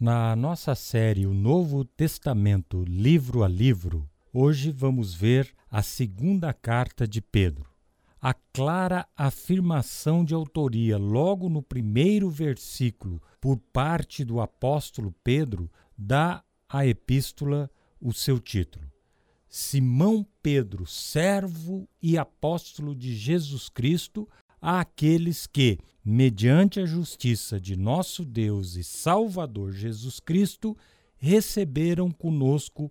Na nossa série O Novo Testamento, livro a livro, hoje vamos ver a segunda carta de Pedro. A clara afirmação de autoria, logo no primeiro versículo, por parte do apóstolo Pedro, dá à epístola o seu título. Simão Pedro, servo e apóstolo de Jesus Cristo, àqueles que, mediante a justiça de nosso Deus e Salvador Jesus Cristo, receberam conosco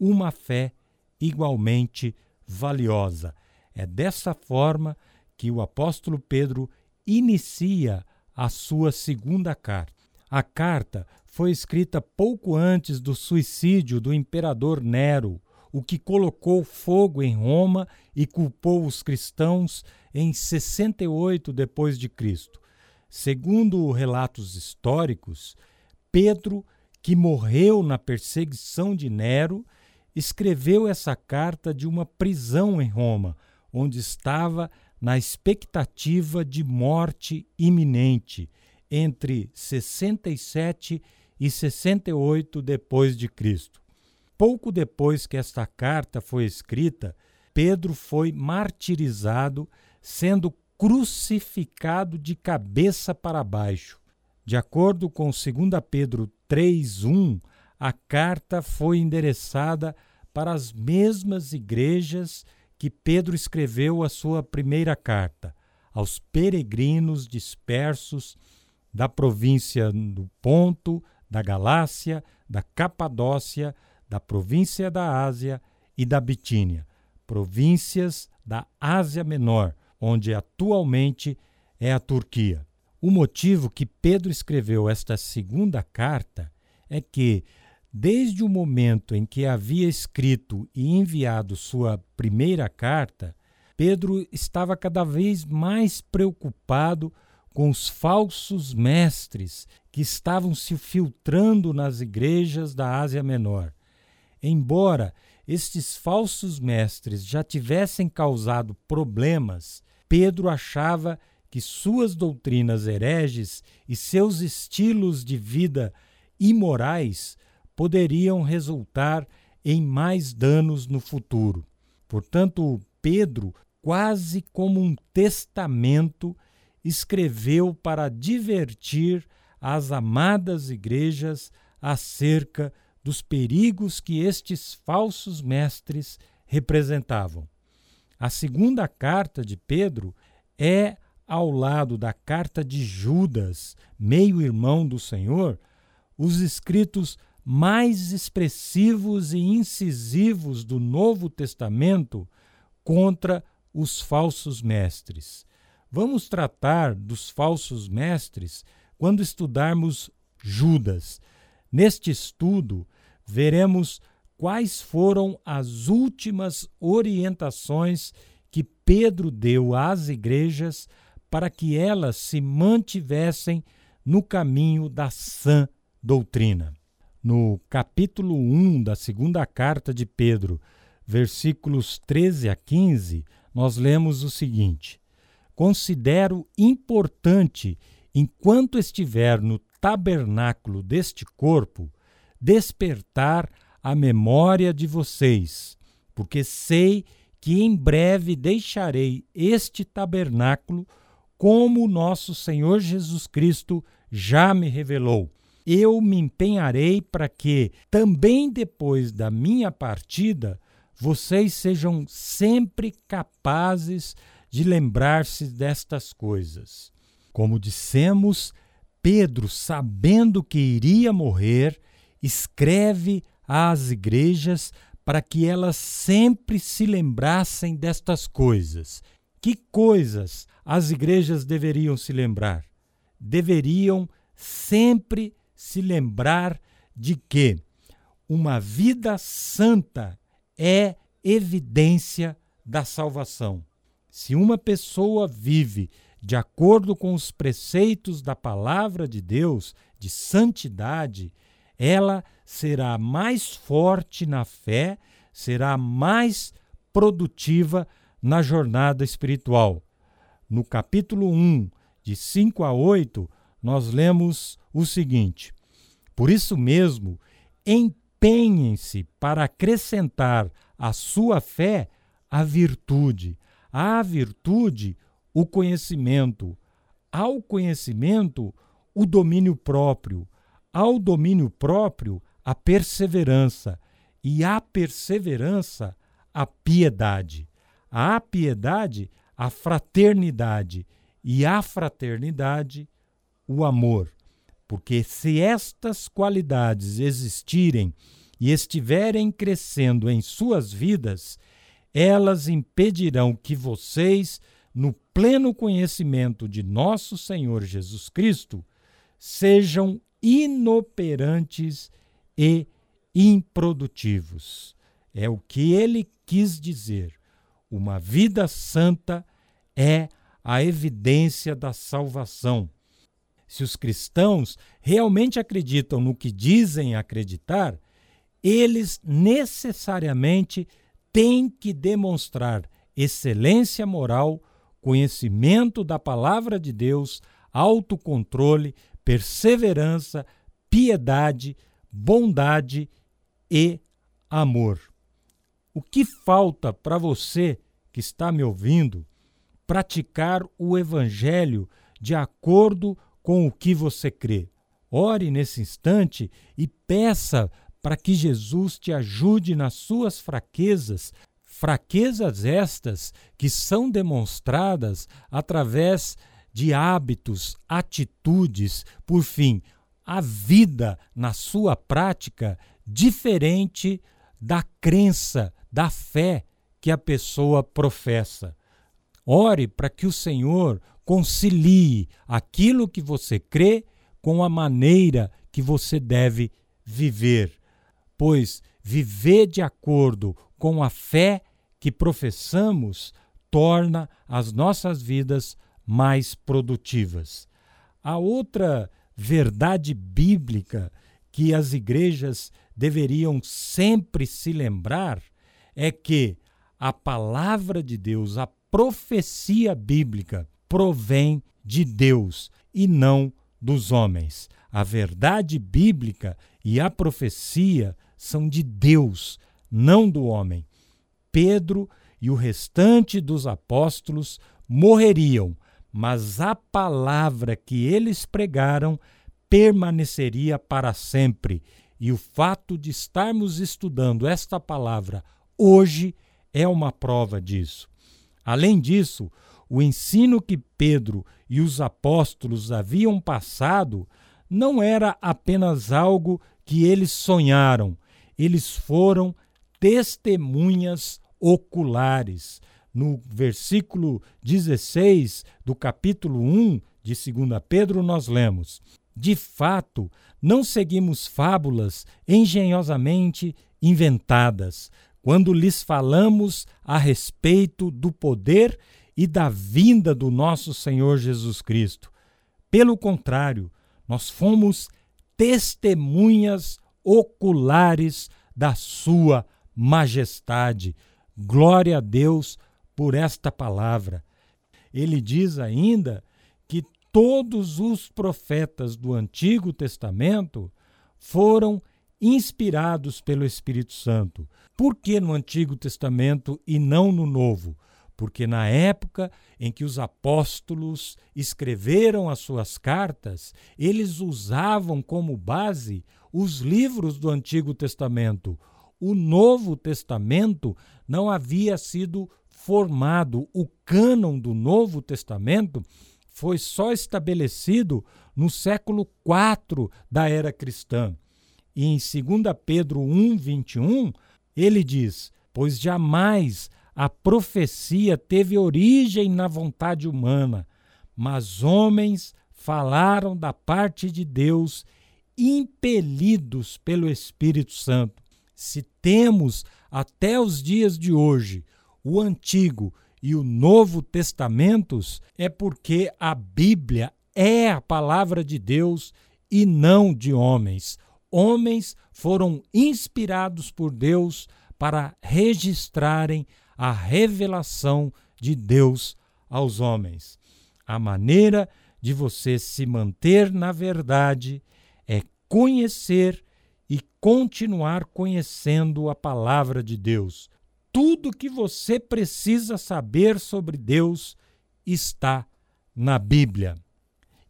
uma fé igualmente valiosa. É dessa forma que o apóstolo Pedro inicia a sua segunda carta. A carta foi escrita pouco antes do suicídio do imperador Nero, o que colocou fogo em Roma e culpou os cristãos em 68 depois de Cristo. Segundo relatos históricos, Pedro, que morreu na perseguição de Nero, escreveu essa carta de uma prisão em Roma, onde estava na expectativa de morte iminente entre 67 e 68 depois de Cristo. Pouco depois que esta carta foi escrita, Pedro foi martirizado, sendo crucificado de cabeça para baixo. De acordo com 2 Pedro 3:1, a carta foi endereçada para as mesmas igrejas que Pedro escreveu a sua primeira carta, aos peregrinos dispersos da província do Ponto, da Galácia, da Capadócia, da província da Ásia e da Bitínia, províncias da Ásia Menor, onde atualmente é a Turquia. O motivo que Pedro escreveu esta segunda carta é que, desde o momento em que havia escrito e enviado sua primeira carta, Pedro estava cada vez mais preocupado com os falsos mestres que estavam se filtrando nas igrejas da Ásia Menor Embora estes falsos mestres já tivessem causado problemas, Pedro achava que suas doutrinas hereges e seus estilos de vida imorais poderiam resultar em mais danos no futuro. Portanto, Pedro, quase como um testamento, escreveu para divertir as amadas igrejas acerca dos perigos que estes falsos mestres representavam. A segunda carta de Pedro é, ao lado da carta de Judas, meio-irmão do Senhor, os escritos mais expressivos e incisivos do Novo Testamento contra os falsos mestres. Vamos tratar dos falsos mestres quando estudarmos Judas. Neste estudo, veremos quais foram as últimas orientações que Pedro deu às igrejas para que elas se mantivessem no caminho da sã doutrina. No capítulo 1 da segunda carta de Pedro, versículos 13 a 15, nós lemos o seguinte: Considero importante, enquanto estiver no tabernáculo deste corpo, despertar a memória de vocês, porque sei que em breve deixarei este tabernáculo, como nosso Senhor Jesus Cristo já me revelou. Eu me empenharei para que, também depois da minha partida, vocês sejam sempre capazes de lembrar-se destas coisas. Como dissemos, Pedro, sabendo que iria morrer, escreve às igrejas para que elas sempre se lembrassem destas coisas. Que coisas as igrejas deveriam se lembrar? Deveriam sempre se lembrar de que uma vida santa é evidência da salvação. Se uma pessoa vive de acordo com os preceitos da palavra de Deus, de santidade, ela será mais forte na fé, será mais produtiva na jornada espiritual. No capítulo 1, de 5 a 8, nós lemos o seguinte: Por isso mesmo, empenhem-se para acrescentar à sua fé a virtude, à virtude, o conhecimento, ao conhecimento, o domínio próprio, ao domínio próprio, a perseverança, e à perseverança, a piedade, à piedade, a fraternidade, e à fraternidade, o amor. Porque se estas qualidades existirem e estiverem crescendo em suas vidas, elas impedirão que vocês, no pleno conhecimento de nosso Senhor Jesus Cristo, sejam inoperantes e improdutivos. É o que ele quis dizer. Uma vida santa é a evidência da salvação. Se os cristãos realmente acreditam no que dizem acreditar, eles necessariamente têm que demonstrar excelência moral, conhecimento da palavra de Deus, autocontrole, perseverança, piedade, bondade e amor. O que falta para você que está me ouvindo praticar o evangelho de acordo com o que você crê? Ore nesse instante e peça para que Jesus te ajude nas suas fraquezas, fraquezas estas que são demonstradas através de hábitos, atitudes, por fim, a vida na sua prática diferente da crença, da fé que a pessoa professa. Ore para que o Senhor concilie aquilo que você crê com a maneira que você deve viver pois viver de acordo com a fé que professamos torna as nossas vidas mais produtivas. A outra verdade bíblica que as igrejas deveriam sempre se lembrar é que a palavra de Deus, a profecia bíblica, provém de Deus e não dos homens. A verdade bíblica e a profecia são de Deus, não do homem. Pedro e o restante dos apóstolos morreriam, mas a palavra que eles pregaram permaneceria para sempre. E o fato de estarmos estudando esta palavra hoje é uma prova disso. Além disso, o ensino que Pedro e os apóstolos haviam passado não era apenas algo que eles sonharam, eles foram testemunhas oculares. No versículo 16 do capítulo 1 de 2 Pedro, nós lemos: De fato, não seguimos fábulas engenhosamente inventadas, quando lhes falamos a respeito do poder e da vinda do nosso Senhor Jesus Cristo. Pelo contrário, nós fomos testemunhas oculares da Sua majestade. Glória a Deus por esta palavra. Ele diz ainda que todos os profetas do Antigo Testamento foram inspirados pelo Espírito Santo. Por que no Antigo Testamento e não no Novo? Porque na época em que os apóstolos escreveram as suas cartas, eles usavam como base os livros do Antigo Testamento. O Novo Testamento não havia sido formado. O cânon do Novo Testamento foi só estabelecido no século IV da era cristã. E em 2 Pedro 1, 21, ele diz: Pois jamais a profecia teve origem na vontade humana, mas homens falaram da parte de Deus impelidos pelo Espírito Santo. Se temos até os dias de hoje o Antigo e o Novo Testamentos, é porque a Bíblia é a palavra de Deus e não de homens. Homens foram inspirados por Deus para registrarem a revelação de Deus aos homens. A maneira de você se manter na verdade é conhecer e continuar conhecendo a palavra de Deus. Tudo que você precisa saber sobre Deus está na Bíblia.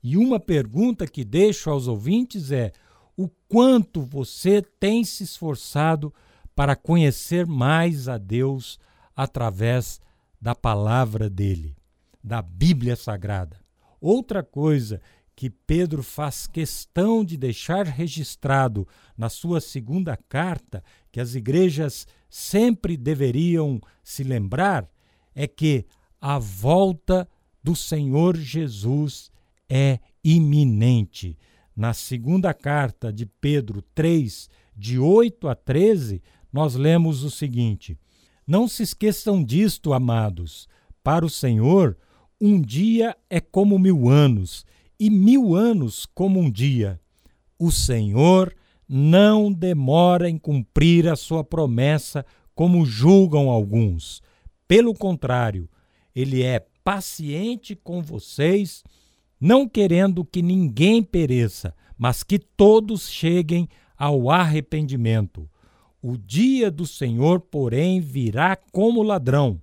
E uma pergunta que deixo aos ouvintes é: o quanto você tem se esforçado para conhecer mais a Deus através da palavra dele, da Bíblia Sagrada? Outra coisa que Pedro faz questão de deixar registrado na sua segunda carta, que as igrejas sempre deveriam se lembrar, é que a volta do Senhor Jesus é iminente. Na segunda carta de Pedro 3, de 8 a 13, nós lemos o seguinte: Não se esqueçam disto, amados. Para o Senhor, um dia é como mil anos e mil anos como um dia. O Senhor não demora em cumprir a sua promessa, como julgam alguns. Pelo contrário, ele é paciente com vocês, não querendo que ninguém pereça, mas que todos cheguem ao arrependimento. O dia do Senhor, porém, virá como ladrão.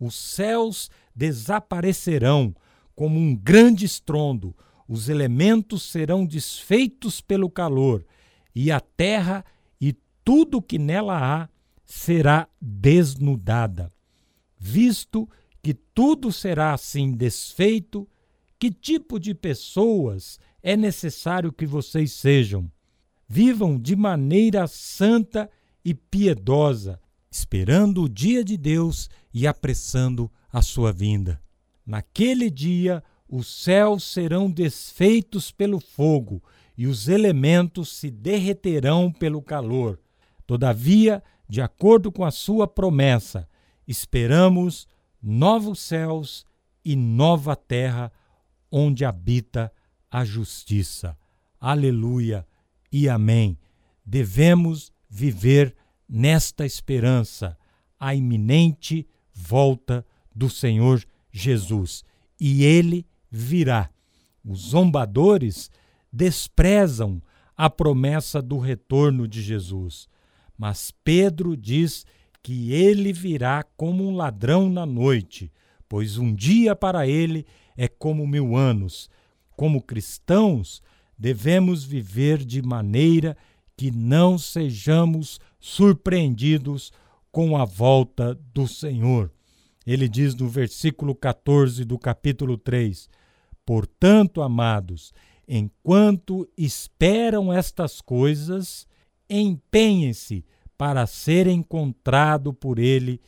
Os céus desaparecerão como um grande estrondo, os elementos serão desfeitos pelo calor, e a terra e tudo que nela há será desnudada. Visto que tudo será assim desfeito, que tipo de pessoas é necessário que vocês sejam? Vivam de maneira santa e piedosa, esperando o dia de Deus e apressando a sua vinda. Naquele dia, os céus serão desfeitos pelo fogo e os elementos se derreterão pelo calor. Todavia, de acordo com a sua promessa, esperamos novos céus e nova terra onde habita a justiça. Aleluia e amém. Devemos viver nesta esperança, a iminente volta do Senhor Jesus. E ele virá. Os zombadores desprezam a promessa do retorno de Jesus. Mas Pedro diz que ele virá como um ladrão na noite, pois um dia para ele é como mil anos. Como cristãos, devemos viver de maneira que não sejamos surpreendidos com a volta do Senhor. Ele diz no versículo 14 do capítulo 3: Portanto, amados, enquanto esperam estas coisas, empenhem-se para ser encontrado por ele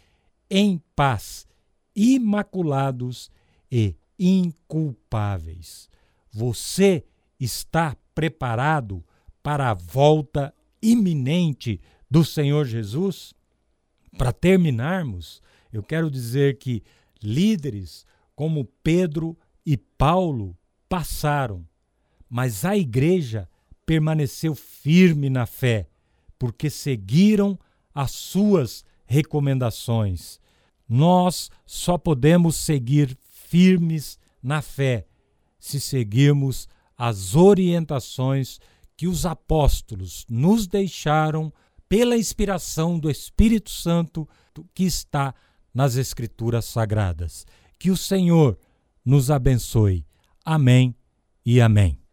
em paz, imaculados e inculpáveis. Você está preparado para a volta iminente do Senhor Jesus? Para terminarmos, eu quero dizer que líderes como Pedro e Paulo passaram, mas a igreja permaneceu firme na fé, porque seguiram as suas recomendações. Nós só podemos seguir firmes na fé se seguirmos as orientações que os apóstolos nos deixaram pela inspiração do Espírito Santo que está nas Escrituras Sagradas. Que o Senhor nos abençoe. Amém e amém.